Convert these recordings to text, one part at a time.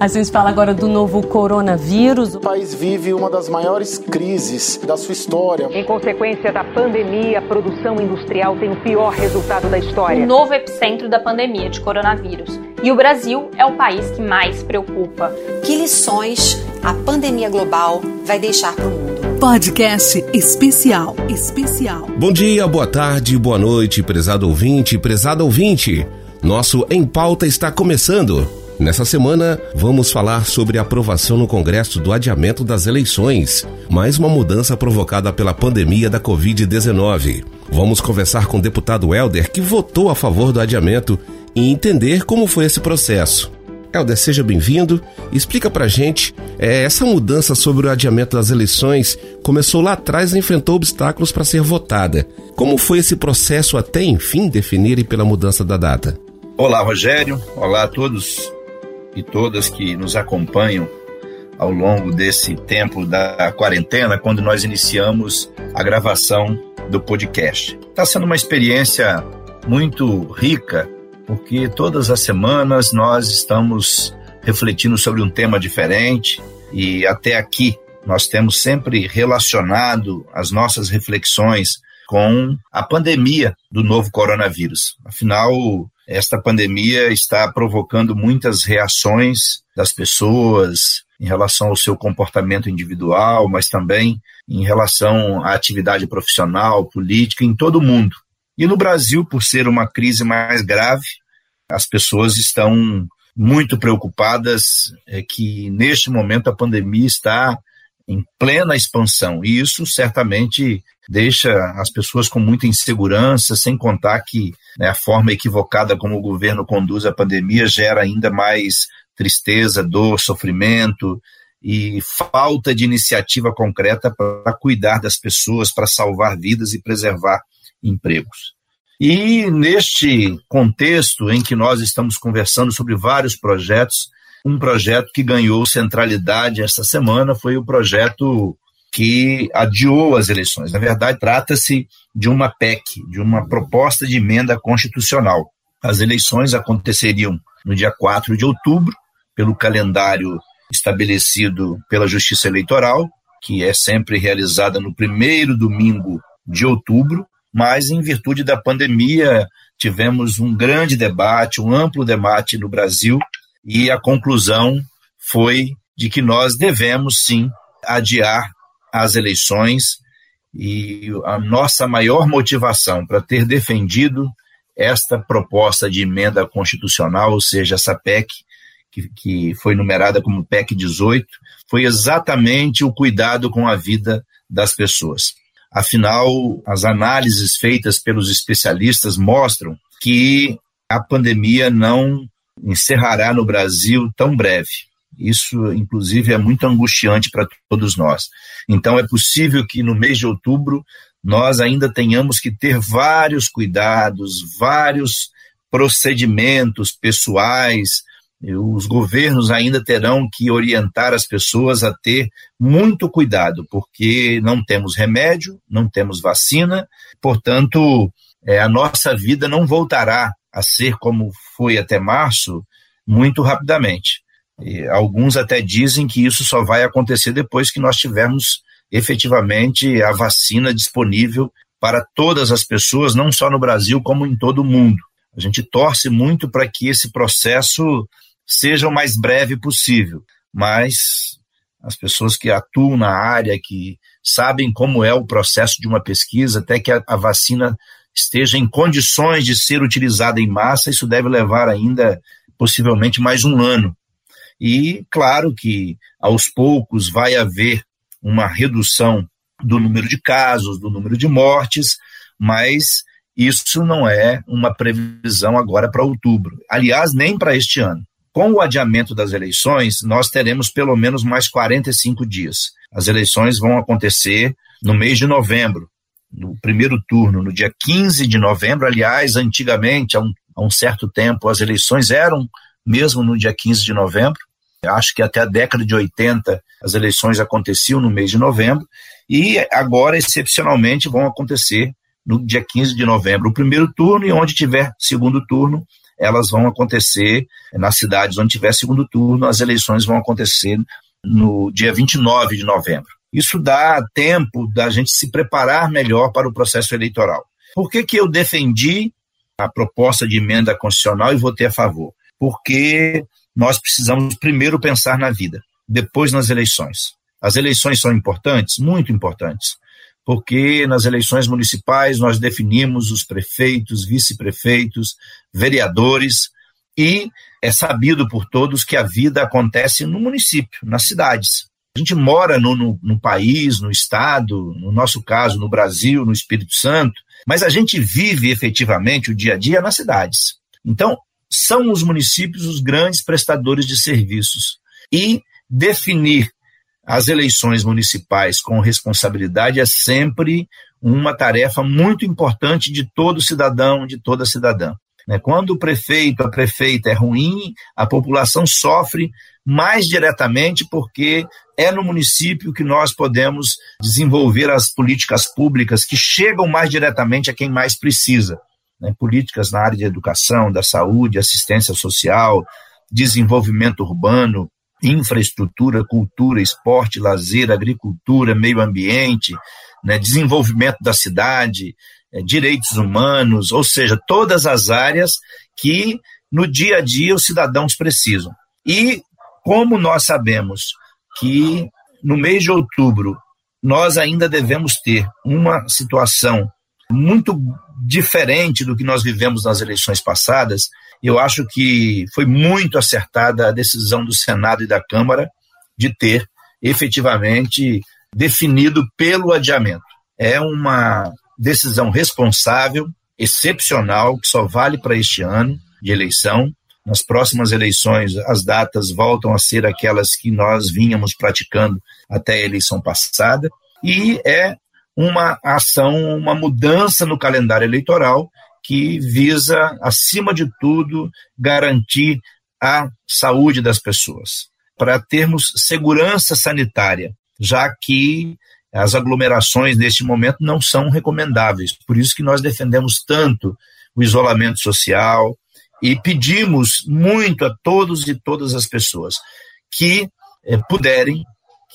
A gente fala agora do novo coronavírus. O país vive uma das maiores crises da sua história. Em consequência da pandemia, a produção industrial tem o pior resultado da história. O novo epicentro da pandemia de coronavírus. E o Brasil é o país que mais preocupa. Que lições a pandemia global vai deixar para o mundo? Podcast especial. Especial. Bom dia, boa tarde, boa noite, prezado ouvinte, prezado ouvinte. Nosso Em Pauta está começando. Nessa semana, vamos falar sobre a aprovação no Congresso do adiamento das eleições, mais uma mudança provocada pela pandemia da Covid-19. Vamos conversar com o deputado Helder, que votou a favor do adiamento, e entender como foi esse processo. Helder, seja bem-vindo. Explica pra gente, é, essa mudança sobre o adiamento das eleições começou lá atrás e enfrentou obstáculos para ser votada. Como foi esse processo até, enfim, definirem pela mudança da data? Olá, Rogério. Olá a todos e todas que nos acompanham ao longo desse tempo da quarentena, quando nós iniciamos a gravação do podcast. Está sendo uma experiência muito rica, porque todas as semanas nós estamos refletindo sobre um tema diferente e até aqui nós temos sempre relacionado as nossas reflexões com a pandemia do novo coronavírus. Afinal, esta pandemia está provocando muitas reações das pessoas em relação ao seu comportamento individual, mas também em relação à atividade profissional, política, em todo o mundo. E no Brasil, por ser uma crise mais grave, as pessoas estão muito preocupadas é, que neste momento a pandemia está em plena expansão. E isso certamente deixa as pessoas com muita insegurança, sem contar que né, a forma equivocada como o governo conduz a pandemia gera ainda mais tristeza, dor, sofrimento e falta de iniciativa concreta para cuidar das pessoas, para salvar vidas e preservar empregos. E neste contexto em que nós estamos conversando sobre vários projetos, um projeto que ganhou centralidade esta semana foi o projeto que adiou as eleições. Na verdade, trata-se de uma PEC, de uma proposta de emenda constitucional. As eleições aconteceriam no dia 4 de outubro, pelo calendário estabelecido pela Justiça Eleitoral, que é sempre realizada no primeiro domingo de outubro, mas em virtude da pandemia tivemos um grande debate, um amplo debate no Brasil, e a conclusão foi de que nós devemos sim adiar as eleições e a nossa maior motivação para ter defendido esta proposta de emenda constitucional, ou seja, essa PEC, que, que foi numerada como PEC 18, foi exatamente o cuidado com a vida das pessoas. Afinal, as análises feitas pelos especialistas mostram que a pandemia não encerrará no Brasil tão breve. Isso, inclusive, é muito angustiante para todos nós. Então, é possível que no mês de outubro nós ainda tenhamos que ter vários cuidados, vários procedimentos pessoais. Os governos ainda terão que orientar as pessoas a ter muito cuidado, porque não temos remédio, não temos vacina, portanto, é, a nossa vida não voltará a ser como foi até março muito rapidamente. E alguns até dizem que isso só vai acontecer depois que nós tivermos efetivamente a vacina disponível para todas as pessoas, não só no Brasil, como em todo o mundo. A gente torce muito para que esse processo seja o mais breve possível, mas as pessoas que atuam na área, que sabem como é o processo de uma pesquisa, até que a, a vacina esteja em condições de ser utilizada em massa, isso deve levar ainda possivelmente mais um ano. E claro que aos poucos vai haver uma redução do número de casos, do número de mortes, mas isso não é uma previsão agora para outubro. Aliás, nem para este ano. Com o adiamento das eleições, nós teremos pelo menos mais 45 dias. As eleições vão acontecer no mês de novembro, no primeiro turno, no dia 15 de novembro. Aliás, antigamente, há um, há um certo tempo, as eleições eram mesmo no dia 15 de novembro. Acho que até a década de 80 as eleições aconteciam no mês de novembro e agora, excepcionalmente, vão acontecer no dia 15 de novembro, o primeiro turno, e onde tiver segundo turno, elas vão acontecer nas cidades onde tiver segundo turno, as eleições vão acontecer no dia 29 de novembro. Isso dá tempo da gente se preparar melhor para o processo eleitoral. Por que, que eu defendi a proposta de emenda constitucional e votei a favor? Porque nós precisamos primeiro pensar na vida, depois nas eleições. As eleições são importantes? Muito importantes. Porque nas eleições municipais nós definimos os prefeitos, vice-prefeitos, vereadores, e é sabido por todos que a vida acontece no município, nas cidades. A gente mora no, no, no, país, no estado, no nosso caso, no Brasil, no Espírito Santo, mas a gente vive efetivamente o dia a dia nas cidades. Então, são os municípios os grandes prestadores de serviços. E definir as eleições municipais com responsabilidade é sempre uma tarefa muito importante de todo cidadão, de toda cidadã. Né? Quando o prefeito, a prefeita é ruim, a população sofre mais diretamente porque é no município que nós podemos desenvolver as políticas públicas que chegam mais diretamente a quem mais precisa. Né? Políticas na área de educação, da saúde, assistência social, desenvolvimento urbano, infraestrutura, cultura, esporte, lazer, agricultura, meio ambiente, né? desenvolvimento da cidade, é, direitos humanos, ou seja, todas as áreas que no dia a dia os cidadãos precisam. E como nós sabemos que no mês de outubro nós ainda devemos ter uma situação muito diferente do que nós vivemos nas eleições passadas, eu acho que foi muito acertada a decisão do Senado e da Câmara de ter efetivamente definido pelo adiamento. É uma decisão responsável, excepcional, que só vale para este ano de eleição. Nas próximas eleições, as datas voltam a ser aquelas que nós vínhamos praticando até a eleição passada, e é uma ação, uma mudança no calendário eleitoral que visa, acima de tudo, garantir a saúde das pessoas, para termos segurança sanitária, já que as aglomerações neste momento não são recomendáveis. Por isso que nós defendemos tanto o isolamento social e pedimos muito a todos e todas as pessoas que eh, puderem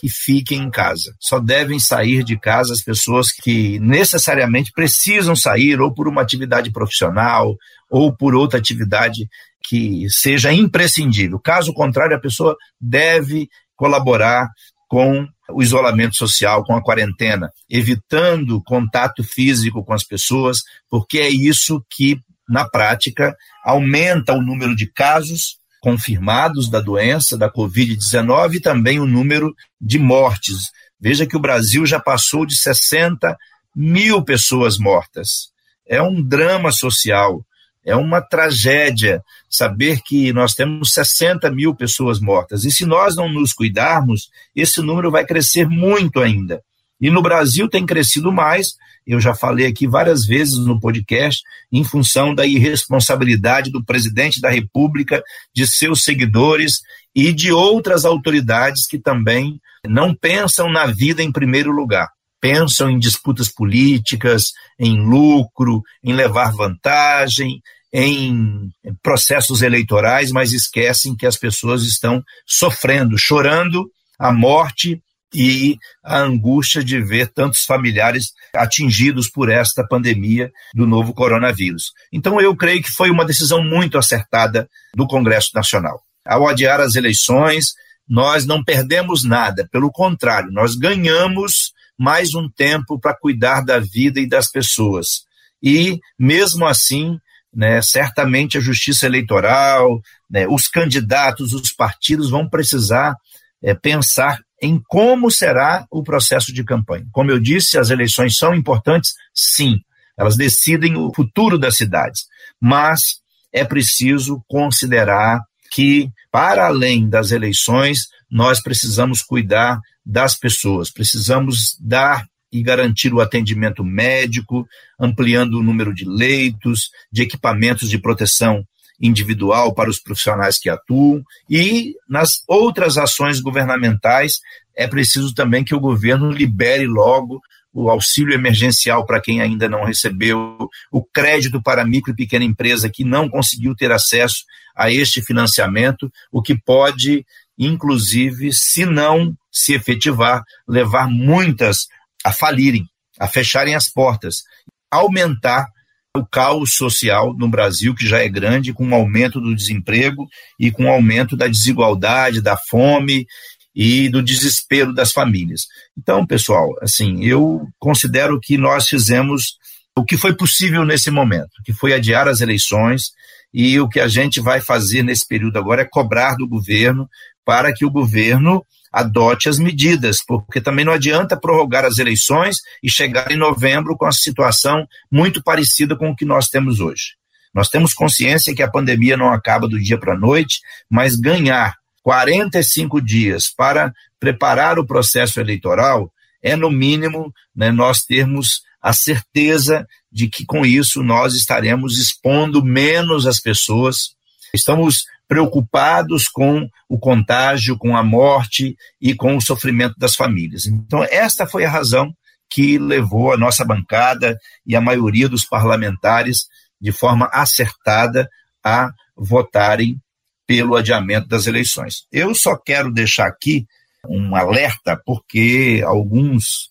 que fiquem em casa. Só devem sair de casa as pessoas que necessariamente precisam sair ou por uma atividade profissional ou por outra atividade que seja imprescindível. Caso contrário, a pessoa deve colaborar com o isolamento social, com a quarentena, evitando contato físico com as pessoas, porque é isso que, na prática, aumenta o número de casos confirmados da doença, da Covid-19, e também o número de mortes. Veja que o Brasil já passou de 60 mil pessoas mortas. É um drama social. É uma tragédia saber que nós temos 60 mil pessoas mortas. E se nós não nos cuidarmos, esse número vai crescer muito ainda. E no Brasil tem crescido mais, eu já falei aqui várias vezes no podcast, em função da irresponsabilidade do presidente da República, de seus seguidores e de outras autoridades que também não pensam na vida em primeiro lugar. Pensam em disputas políticas, em lucro, em levar vantagem, em processos eleitorais, mas esquecem que as pessoas estão sofrendo, chorando a morte e a angústia de ver tantos familiares atingidos por esta pandemia do novo coronavírus. Então, eu creio que foi uma decisão muito acertada do Congresso Nacional. Ao adiar as eleições, nós não perdemos nada, pelo contrário, nós ganhamos mais um tempo para cuidar da vida e das pessoas. E, mesmo assim, né, certamente a justiça eleitoral, né, os candidatos, os partidos vão precisar é, pensar em como será o processo de campanha. Como eu disse, as eleições são importantes, sim, elas decidem o futuro das cidades, mas é preciso considerar que, para além das eleições, nós precisamos cuidar das pessoas, precisamos dar e garantir o atendimento médico, ampliando o número de leitos, de equipamentos de proteção individual para os profissionais que atuam e nas outras ações governamentais é preciso também que o governo libere logo o auxílio emergencial para quem ainda não recebeu, o crédito para micro e pequena empresa que não conseguiu ter acesso a este financiamento, o que pode, inclusive, se não se efetivar, levar muitas a falirem, a fecharem as portas, aumentar o caos social no Brasil, que já é grande, com o aumento do desemprego e com o aumento da desigualdade, da fome e do desespero das famílias. Então, pessoal, assim, eu considero que nós fizemos o que foi possível nesse momento, que foi adiar as eleições, e o que a gente vai fazer nesse período agora é cobrar do governo para que o governo adote as medidas, porque também não adianta prorrogar as eleições e chegar em novembro com a situação muito parecida com o que nós temos hoje. Nós temos consciência que a pandemia não acaba do dia para a noite, mas ganhar 45 dias para preparar o processo eleitoral é, no mínimo, né, nós termos a certeza de que com isso nós estaremos expondo menos as pessoas. Estamos preocupados com o contágio, com a morte e com o sofrimento das famílias. Então, esta foi a razão que levou a nossa bancada e a maioria dos parlamentares, de forma acertada, a votarem pelo adiamento das eleições. Eu só quero deixar aqui um alerta, porque alguns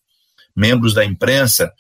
membros da imprensa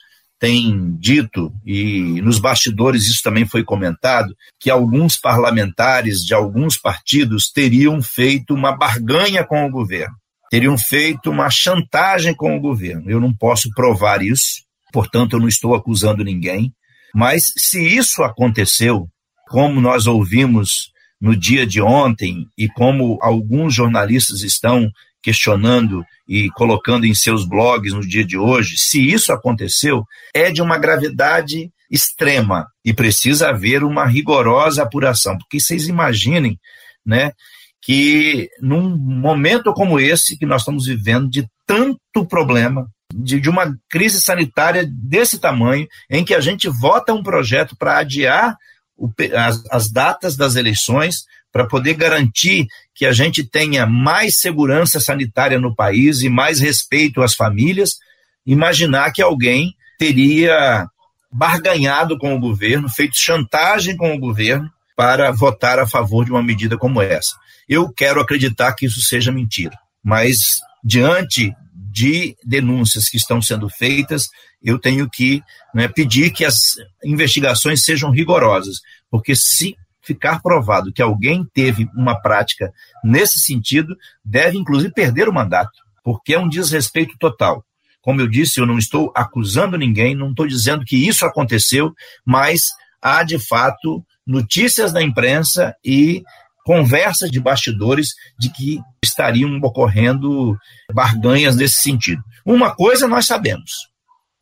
tem dito, e nos bastidores isso também foi comentado, que alguns parlamentares de alguns partidos teriam feito uma barganha com o governo, teriam feito uma chantagem com o governo. Eu não posso provar isso, portanto, eu não estou acusando ninguém, mas se isso aconteceu, como nós ouvimos no dia de ontem e como alguns jornalistas estão questionando e colocando em seus blogs no dia de hoje, se isso aconteceu, é de uma gravidade extrema e precisa haver uma rigorosa apuração, porque vocês imaginem, né, que num momento como esse que nós estamos vivendo de tanto problema, de, de uma crise sanitária desse tamanho, em que a gente vota um projeto para adiar o, as, as datas das eleições, para poder garantir que a gente tenha mais segurança sanitária no país e mais respeito às famílias, imaginar que alguém teria barganhado com o governo, feito chantagem com o governo para votar a favor de uma medida como essa. Eu quero acreditar que isso seja mentira, mas diante de denúncias que estão sendo feitas, eu tenho que né, pedir que as investigações sejam rigorosas, porque se ficar provado que alguém teve uma prática nesse sentido, deve inclusive perder o mandato, porque é um desrespeito total. Como eu disse, eu não estou acusando ninguém, não estou dizendo que isso aconteceu, mas há de fato notícias na imprensa e conversas de bastidores de que estariam ocorrendo barganhas nesse sentido. Uma coisa nós sabemos,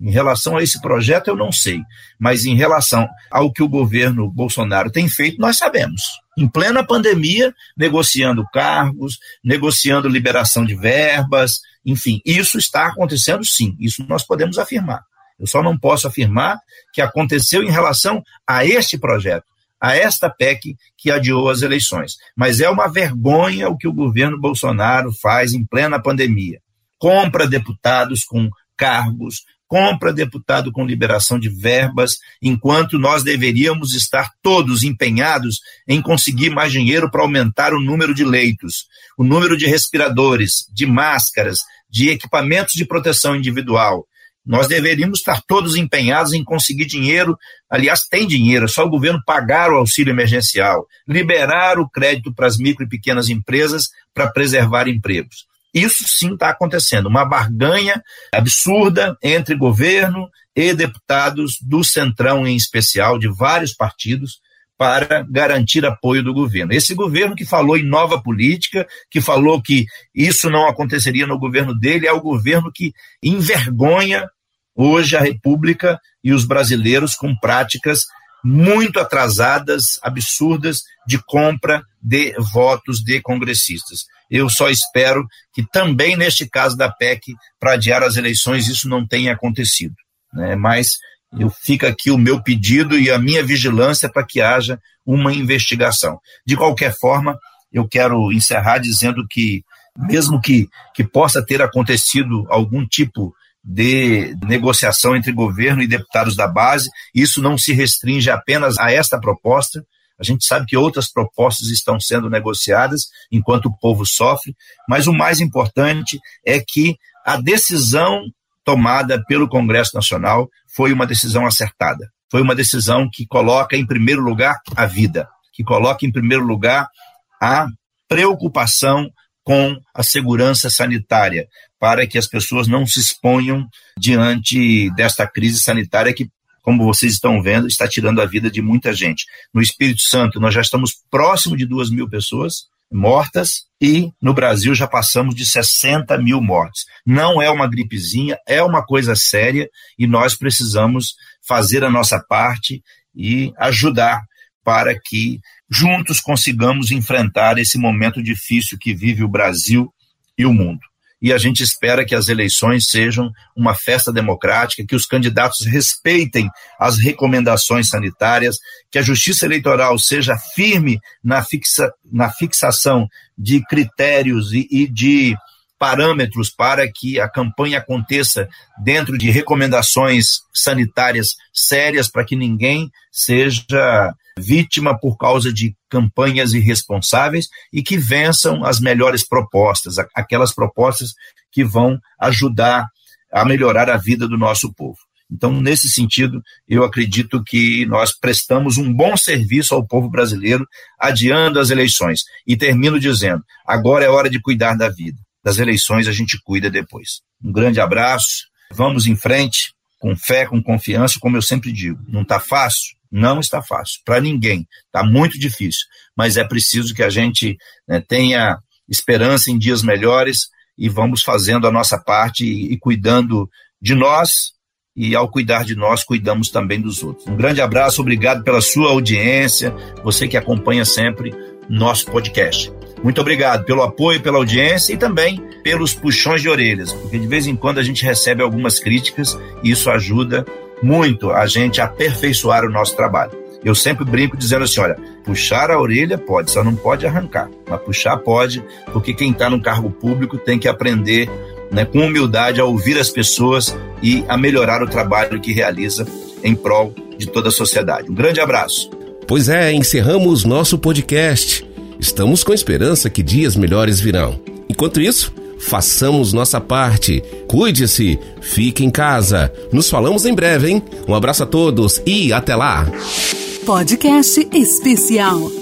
em relação a esse projeto, eu não sei, mas em relação ao que o governo Bolsonaro tem feito, nós sabemos. Em plena pandemia, negociando cargos, negociando liberação de verbas, enfim, isso está acontecendo sim, isso nós podemos afirmar. Eu só não posso afirmar que aconteceu em relação a este projeto, a esta PEC que adiou as eleições. Mas é uma vergonha o que o governo Bolsonaro faz em plena pandemia. Compra deputados com cargos, compra deputado com liberação de verbas, enquanto nós deveríamos estar todos empenhados em conseguir mais dinheiro para aumentar o número de leitos, o número de respiradores, de máscaras, de equipamentos de proteção individual. Nós deveríamos estar todos empenhados em conseguir dinheiro, aliás, tem dinheiro, é só o governo pagar o auxílio emergencial, liberar o crédito para as micro e pequenas empresas para preservar empregos. Isso sim está acontecendo, uma barganha absurda entre governo e deputados do Centrão, em especial, de vários partidos, para garantir apoio do governo. Esse governo que falou em nova política, que falou que isso não aconteceria no governo dele, é o governo que envergonha hoje a República e os brasileiros com práticas muito atrasadas, absurdas, de compra de votos de congressistas. Eu só espero que também neste caso da PEC, para adiar as eleições, isso não tenha acontecido. Né? Mas eu fica aqui o meu pedido e a minha vigilância para que haja uma investigação. De qualquer forma, eu quero encerrar dizendo que, mesmo que, que possa ter acontecido algum tipo de negociação entre governo e deputados da base. Isso não se restringe apenas a esta proposta. A gente sabe que outras propostas estão sendo negociadas enquanto o povo sofre, mas o mais importante é que a decisão tomada pelo Congresso Nacional foi uma decisão acertada. Foi uma decisão que coloca em primeiro lugar a vida, que coloca em primeiro lugar a preocupação com a segurança sanitária, para que as pessoas não se exponham diante desta crise sanitária que, como vocês estão vendo, está tirando a vida de muita gente. No Espírito Santo, nós já estamos próximo de duas mil pessoas mortas e no Brasil já passamos de 60 mil mortes. Não é uma gripezinha, é uma coisa séria e nós precisamos fazer a nossa parte e ajudar para que juntos consigamos enfrentar esse momento difícil que vive o Brasil e o mundo. E a gente espera que as eleições sejam uma festa democrática, que os candidatos respeitem as recomendações sanitárias, que a justiça eleitoral seja firme na, fixa, na fixação de critérios e, e de parâmetros para que a campanha aconteça dentro de recomendações sanitárias sérias, para que ninguém seja vítima por causa de campanhas irresponsáveis e que vençam as melhores propostas, aquelas propostas que vão ajudar a melhorar a vida do nosso povo. Então, nesse sentido, eu acredito que nós prestamos um bom serviço ao povo brasileiro, adiando as eleições. E termino dizendo: agora é hora de cuidar da vida. Das eleições a gente cuida depois. Um grande abraço, vamos em frente, com fé, com confiança, como eu sempre digo. Não está fácil? Não está fácil, para ninguém. Está muito difícil. Mas é preciso que a gente né, tenha esperança em dias melhores e vamos fazendo a nossa parte e, e cuidando de nós. E ao cuidar de nós, cuidamos também dos outros. Um grande abraço, obrigado pela sua audiência, você que acompanha sempre nosso podcast. Muito obrigado pelo apoio, pela audiência e também pelos puxões de orelhas, porque de vez em quando a gente recebe algumas críticas e isso ajuda muito a gente aperfeiçoar o nosso trabalho. Eu sempre brinco dizendo assim: olha, puxar a orelha pode, só não pode arrancar, mas puxar pode, porque quem está no cargo público tem que aprender né, com humildade a ouvir as pessoas e a melhorar o trabalho que realiza em prol de toda a sociedade. Um grande abraço. Pois é, encerramos nosso podcast. Estamos com esperança que dias melhores virão. Enquanto isso, façamos nossa parte. Cuide-se, fique em casa. Nos falamos em breve, hein? Um abraço a todos e até lá. Podcast especial.